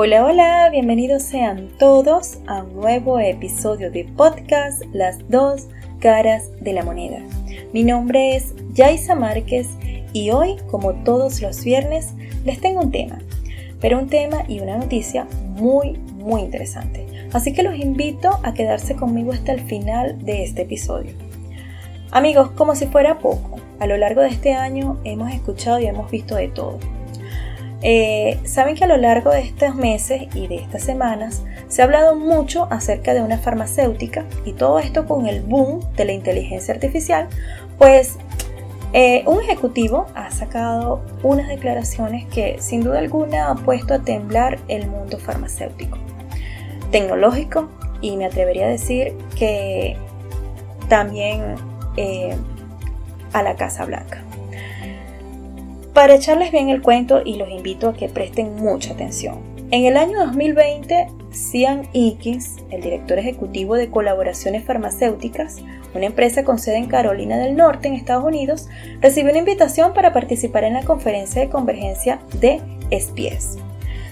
Hola, hola, bienvenidos sean todos a un nuevo episodio de podcast Las dos caras de la moneda. Mi nombre es Yaisa Márquez y hoy, como todos los viernes, les tengo un tema, pero un tema y una noticia muy, muy interesante. Así que los invito a quedarse conmigo hasta el final de este episodio. Amigos, como si fuera poco, a lo largo de este año hemos escuchado y hemos visto de todo eh, saben que a lo largo de estos meses y de estas semanas se ha hablado mucho acerca de una farmacéutica y todo esto con el boom de la inteligencia artificial, pues eh, un ejecutivo ha sacado unas declaraciones que sin duda alguna ha puesto a temblar el mundo farmacéutico, tecnológico y me atrevería a decir que también eh, a la Casa Blanca. Para echarles bien el cuento y los invito a que presten mucha atención. En el año 2020, Cian Ickes, el director ejecutivo de colaboraciones farmacéuticas, una empresa con sede en Carolina del Norte, en Estados Unidos, recibió una invitación para participar en la conferencia de convergencia de SPS.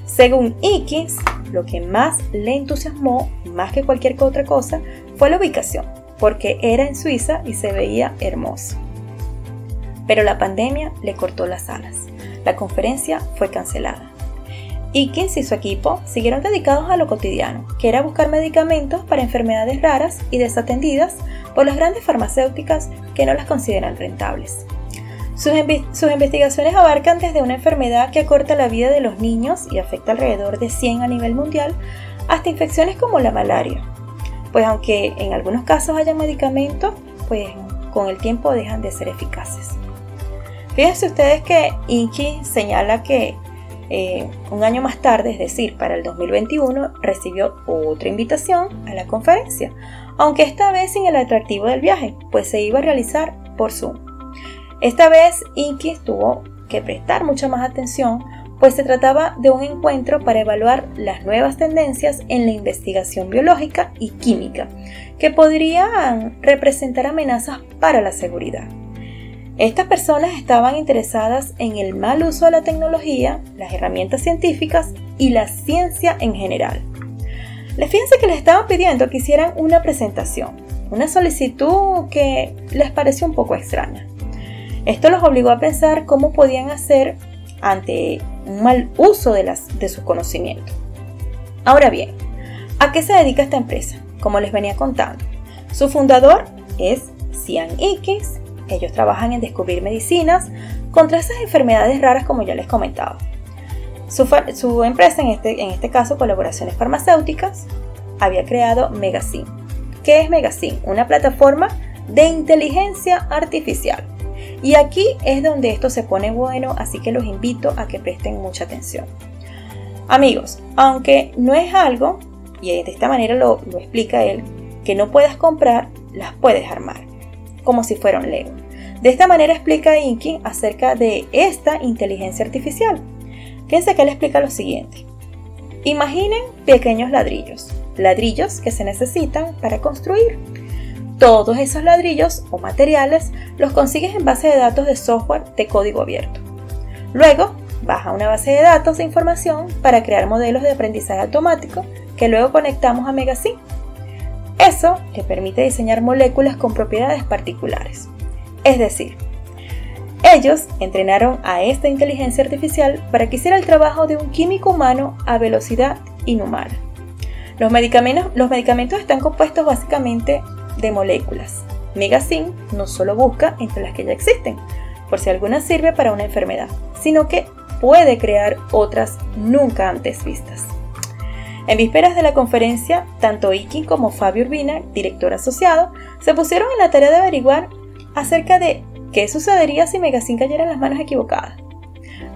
Según Ickes, lo que más le entusiasmó, más que cualquier otra cosa, fue la ubicación, porque era en Suiza y se veía hermoso pero la pandemia le cortó las alas. La conferencia fue cancelada. Ikins y su equipo siguieron dedicados a lo cotidiano, que era buscar medicamentos para enfermedades raras y desatendidas por las grandes farmacéuticas que no las consideran rentables. Sus, sus, investigaciones abarcan desde una enfermedad que acorta la vida de los niños y afecta alrededor de 100 a nivel mundial, hasta infecciones como la malaria. Pues aunque en algunos casos haya medicamentos, pues con el tiempo dejan de ser eficaces. Fíjense ustedes que Inky señala que eh, un año más tarde, es decir, para el 2021, recibió otra invitación a la conferencia, aunque esta vez sin el atractivo del viaje, pues se iba a realizar por Zoom. Esta vez Inky tuvo que prestar mucha más atención, pues se trataba de un encuentro para evaluar las nuevas tendencias en la investigación biológica y química, que podrían representar amenazas para la seguridad. Estas personas estaban interesadas en el mal uso de la tecnología, las herramientas científicas y la ciencia en general. Les fíjense que les estaban pidiendo que hicieran una presentación, una solicitud que les pareció un poco extraña. Esto los obligó a pensar cómo podían hacer ante un mal uso de, las, de sus conocimientos. Ahora bien, ¿a qué se dedica esta empresa? Como les venía contando, su fundador es Cian Ickes ellos trabajan en descubrir medicinas contra esas enfermedades raras como ya les comentaba. Su, empresa, en este, en este caso Colaboraciones Farmacéuticas, había creado Megacin. ¿Qué es Megacin? Una plataforma de inteligencia artificial. Y aquí es donde esto se pone bueno, así que los invito a que presten mucha atención. Amigos, aunque no es algo, y de esta manera lo, lo explica él, que no puedas comprar, las puedes armar como si fuera un Lego. De esta manera explica Inky acerca de esta inteligencia artificial. Fíjense que él explica lo siguiente. Imaginen pequeños ladrillos, ladrillos que se necesitan para construir. Todos esos ladrillos o materiales los consigues en base de datos de software de código abierto. Luego, baja una base de datos de información para crear modelos de aprendizaje automático que luego conectamos a Megacin eso le permite diseñar moléculas con propiedades particulares. Es decir, ellos entrenaron a esta inteligencia artificial para que hiciera el trabajo de un químico humano a velocidad inhumana. Los medicamentos, están compuestos básicamente de moléculas. Megacin no solo busca entre las que ya existen, por si alguna sirve para una enfermedad, sino que puede crear otras nunca antes vistas. En vísperas de la conferencia, tanto Iki como Fabio Urbina, director asociado, se pusieron en la tarea de averiguar acerca de qué sucedería si Megacin cayera en las manos equivocadas.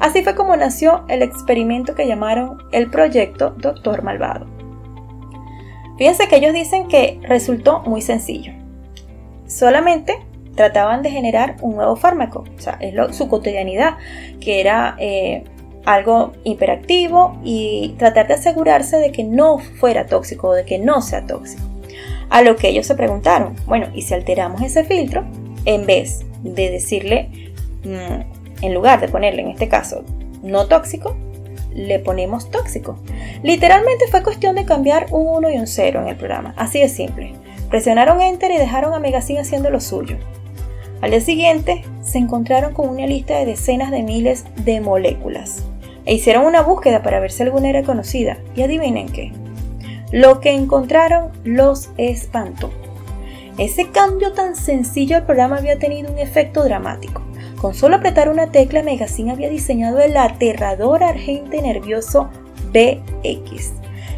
Así fue como nació el experimento que llamaron el proyecto Doctor Malvado. Fíjense que ellos dicen que resultó muy sencillo. Solamente trataban de generar un nuevo fármaco, o sea, es su cotidianidad, que era eh, algo hiperactivo y tratar de asegurarse de que no fuera tóxico o de que no sea tóxico. A lo que ellos se preguntaron, bueno, ¿y si alteramos ese filtro? En vez de decirle, mm, en lugar de ponerle en este caso no tóxico, le ponemos tóxico. Literalmente fue cuestión de cambiar un 1 y un 0 en el programa, así de simple. Presionaron Enter y dejaron a Megacin haciendo lo suyo. Al día siguiente, se encontraron con una lista de decenas de miles de moléculas e hicieron una búsqueda para ver si alguna era conocida. Y adivinen qué. Lo que encontraron los espantó. Ese cambio tan sencillo al programa había tenido un efecto dramático. Con solo apretar una tecla, Megacin había diseñado el aterrador agente nervioso BX,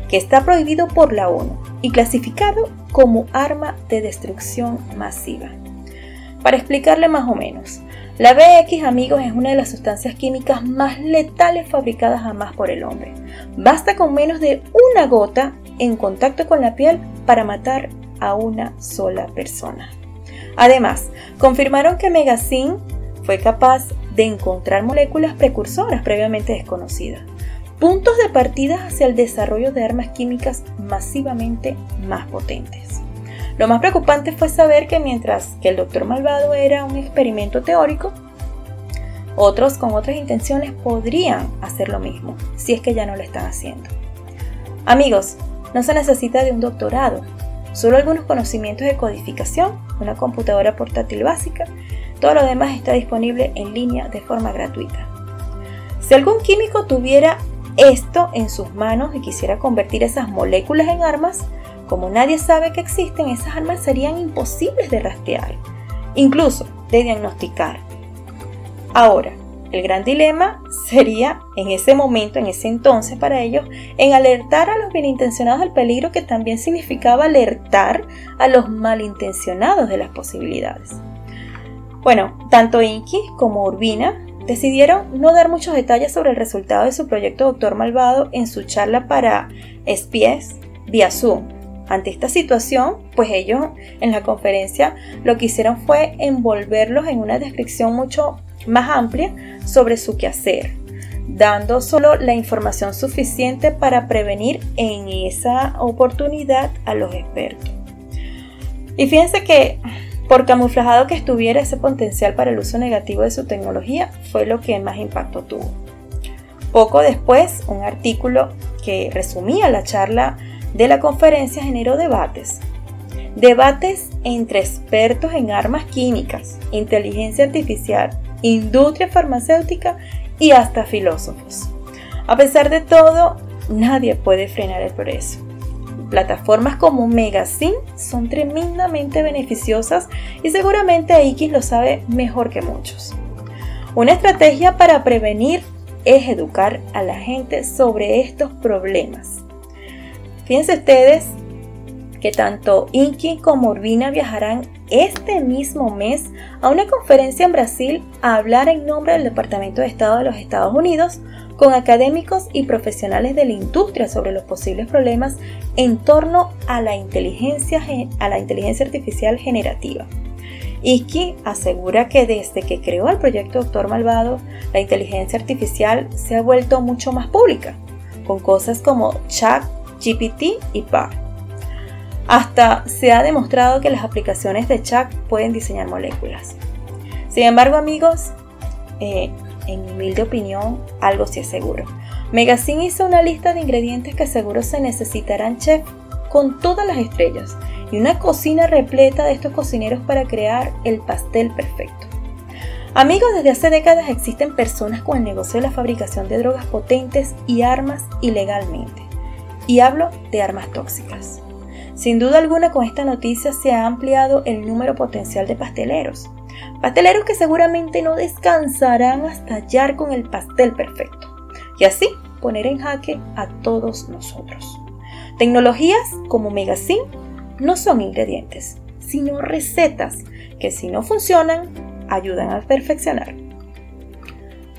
que está prohibido por la ONU y clasificado como arma de destrucción masiva. Para explicarle más o menos, la BX, amigos, es una de las sustancias químicas más letales fabricadas jamás por el hombre. Basta con menos de una gota en contacto con la piel para matar a una sola persona. Además, confirmaron que Megacin fue capaz de encontrar moléculas precursoras previamente desconocidas, puntos de partida hacia el desarrollo de armas químicas masivamente más potentes. Lo más preocupante fue saber que mientras que el Doctor Malvado era un experimento teórico, otros con otras intenciones podrían hacer lo mismo, si es que ya no lo están haciendo. Amigos, no se necesita de un doctorado, solo algunos conocimientos de codificación, una computadora portátil básica, todo lo demás está disponible en línea de forma gratuita. Si algún químico tuviera esto en sus manos y quisiera convertir esas moléculas en armas, como nadie sabe que existen, esas armas serían imposibles de rastrear, incluso de diagnosticar. Ahora, el gran dilema sería en ese momento, en ese entonces para ellos, en alertar a los bienintencionados del peligro que también significaba alertar a los malintencionados de las posibilidades. Bueno, tanto Inky como Urbina decidieron no dar muchos detalles sobre el resultado de su proyecto Doctor Malvado en su charla para Spies vía Zoom, ante esta situación, pues ellos en la conferencia lo que hicieron fue envolverlos en una descripción mucho más amplia sobre su quehacer, dando solo la información suficiente para prevenir en esa oportunidad a los expertos. Y fíjense que por camuflajado que estuviera ese potencial para el uso negativo de su tecnología, fue lo que más impacto tuvo. Poco después, un artículo que resumía la charla de la conferencia generó debates. Debates entre expertos en armas químicas, inteligencia artificial, industria farmacéutica y hasta filósofos. A pesar de todo, nadie puede frenar el progreso. Plataformas como Megacin son tremendamente beneficiosas y seguramente X lo sabe mejor que muchos. Una estrategia para prevenir es educar a la gente sobre estos problemas Fíjense ustedes que tanto Inky como Urbina viajarán este mismo mes a una conferencia en Brasil a hablar en nombre del Departamento de Estado de los Estados Unidos con académicos y profesionales de la industria sobre los posibles problemas en torno a la inteligencia, a la inteligencia artificial generativa. Iki asegura que desde que creó el proyecto Doctor Malvado, la inteligencia artificial se ha vuelto mucho más pública, con cosas como chat GPT y PAR. Hasta se ha demostrado que las aplicaciones de chat pueden diseñar moléculas. Sin embargo, amigos, eh, en mi humilde opinión, algo sí es seguro. Megacin hizo una lista de ingredientes que seguro se necesitarán chef con todas las estrellas y una cocina repleta de estos cocineros para crear el pastel perfecto. Amigos, desde hace décadas existen personas con el negocio de la fabricación de drogas potentes y armas ilegalmente. Y hablo de armas tóxicas. Sin duda alguna con esta noticia se ha ampliado el número potencial de pasteleros. Pasteleros que seguramente no descansarán hasta hallar con el pastel perfecto. Y así poner en jaque a todos nosotros. Tecnologías como Megacin no son ingredientes, sino recetas que si no funcionan, ayudan a perfeccionar.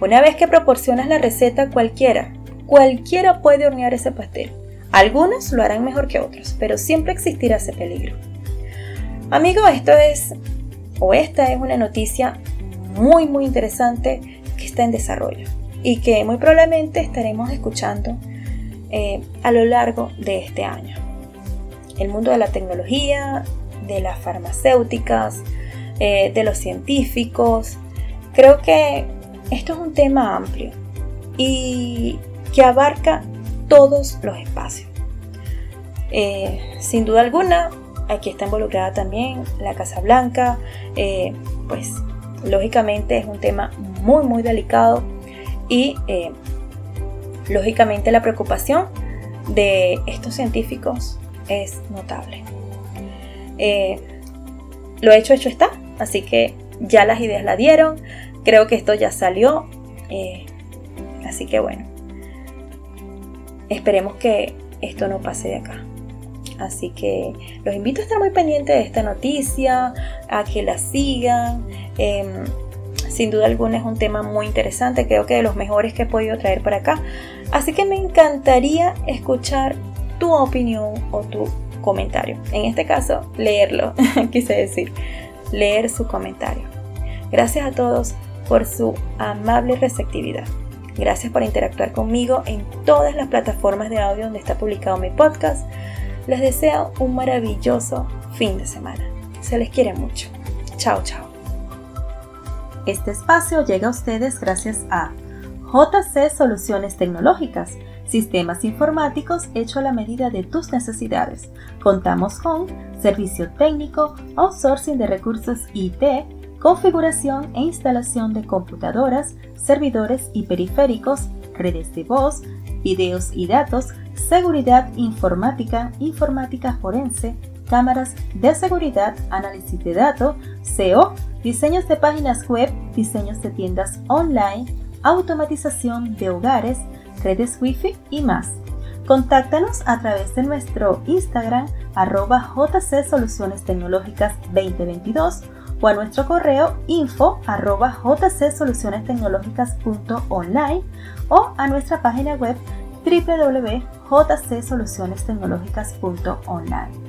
Una vez que proporcionas la receta cualquiera, cualquiera puede hornear ese pastel. Algunos lo harán mejor que otros, pero siempre existirá ese peligro. Amigo, esto es, o esta es una noticia muy, muy interesante que está en desarrollo y que muy probablemente estaremos escuchando eh, a lo largo de este año. El mundo de la tecnología, de las farmacéuticas, eh, de los científicos. Creo que esto es un tema amplio y que abarca todos los espacios. Eh, sin duda alguna, aquí está involucrada también la Casa Blanca, eh, pues lógicamente es un tema muy muy delicado y eh, lógicamente la preocupación de estos científicos es notable. lo hecho hecho está, así que ya las ideas la dieron, creo que esto ya salió, así que bueno, esperemos que esto no pase de acá. Así que los invito a estar muy pendientes de esta noticia, a que la sigan. Em, sin duda alguna es un tema muy interesante, creo que de los mejores que he podido traer para acá. Así que me encantaría escuchar tu opinión o tu comentario. En este caso, leerlo, quise decir, leer su comentario. Gracias a todos por su amable receptividad. Gracias por interactuar conmigo en todas las plataformas de audio donde está publicado mi podcast les deseo un maravilloso fin de semana. Se les quiere mucho. Chao, chao. Este espacio llega a ustedes gracias a JC Soluciones Tecnológicas, sistemas informáticos hecho a la medida de tus necesidades. Contamos con servicio técnico, outsourcing de recursos IT, configuración e instalación de computadoras, servidores y periféricos, redes de voz, videos y datos, seguridad informática, informática forense, cámaras de seguridad, análisis de datos, SEO, diseños de páginas web, diseños de tiendas online, automatización de hogares, redes Wi-Fi y más. Contáctanos a través de nuestro Instagram arroba JC Soluciones Tecnológicas 2022 o a nuestro correo info arroba jcsolucionestecnológicas.online o a nuestra página web www.jcsolucionestecnologicas.online.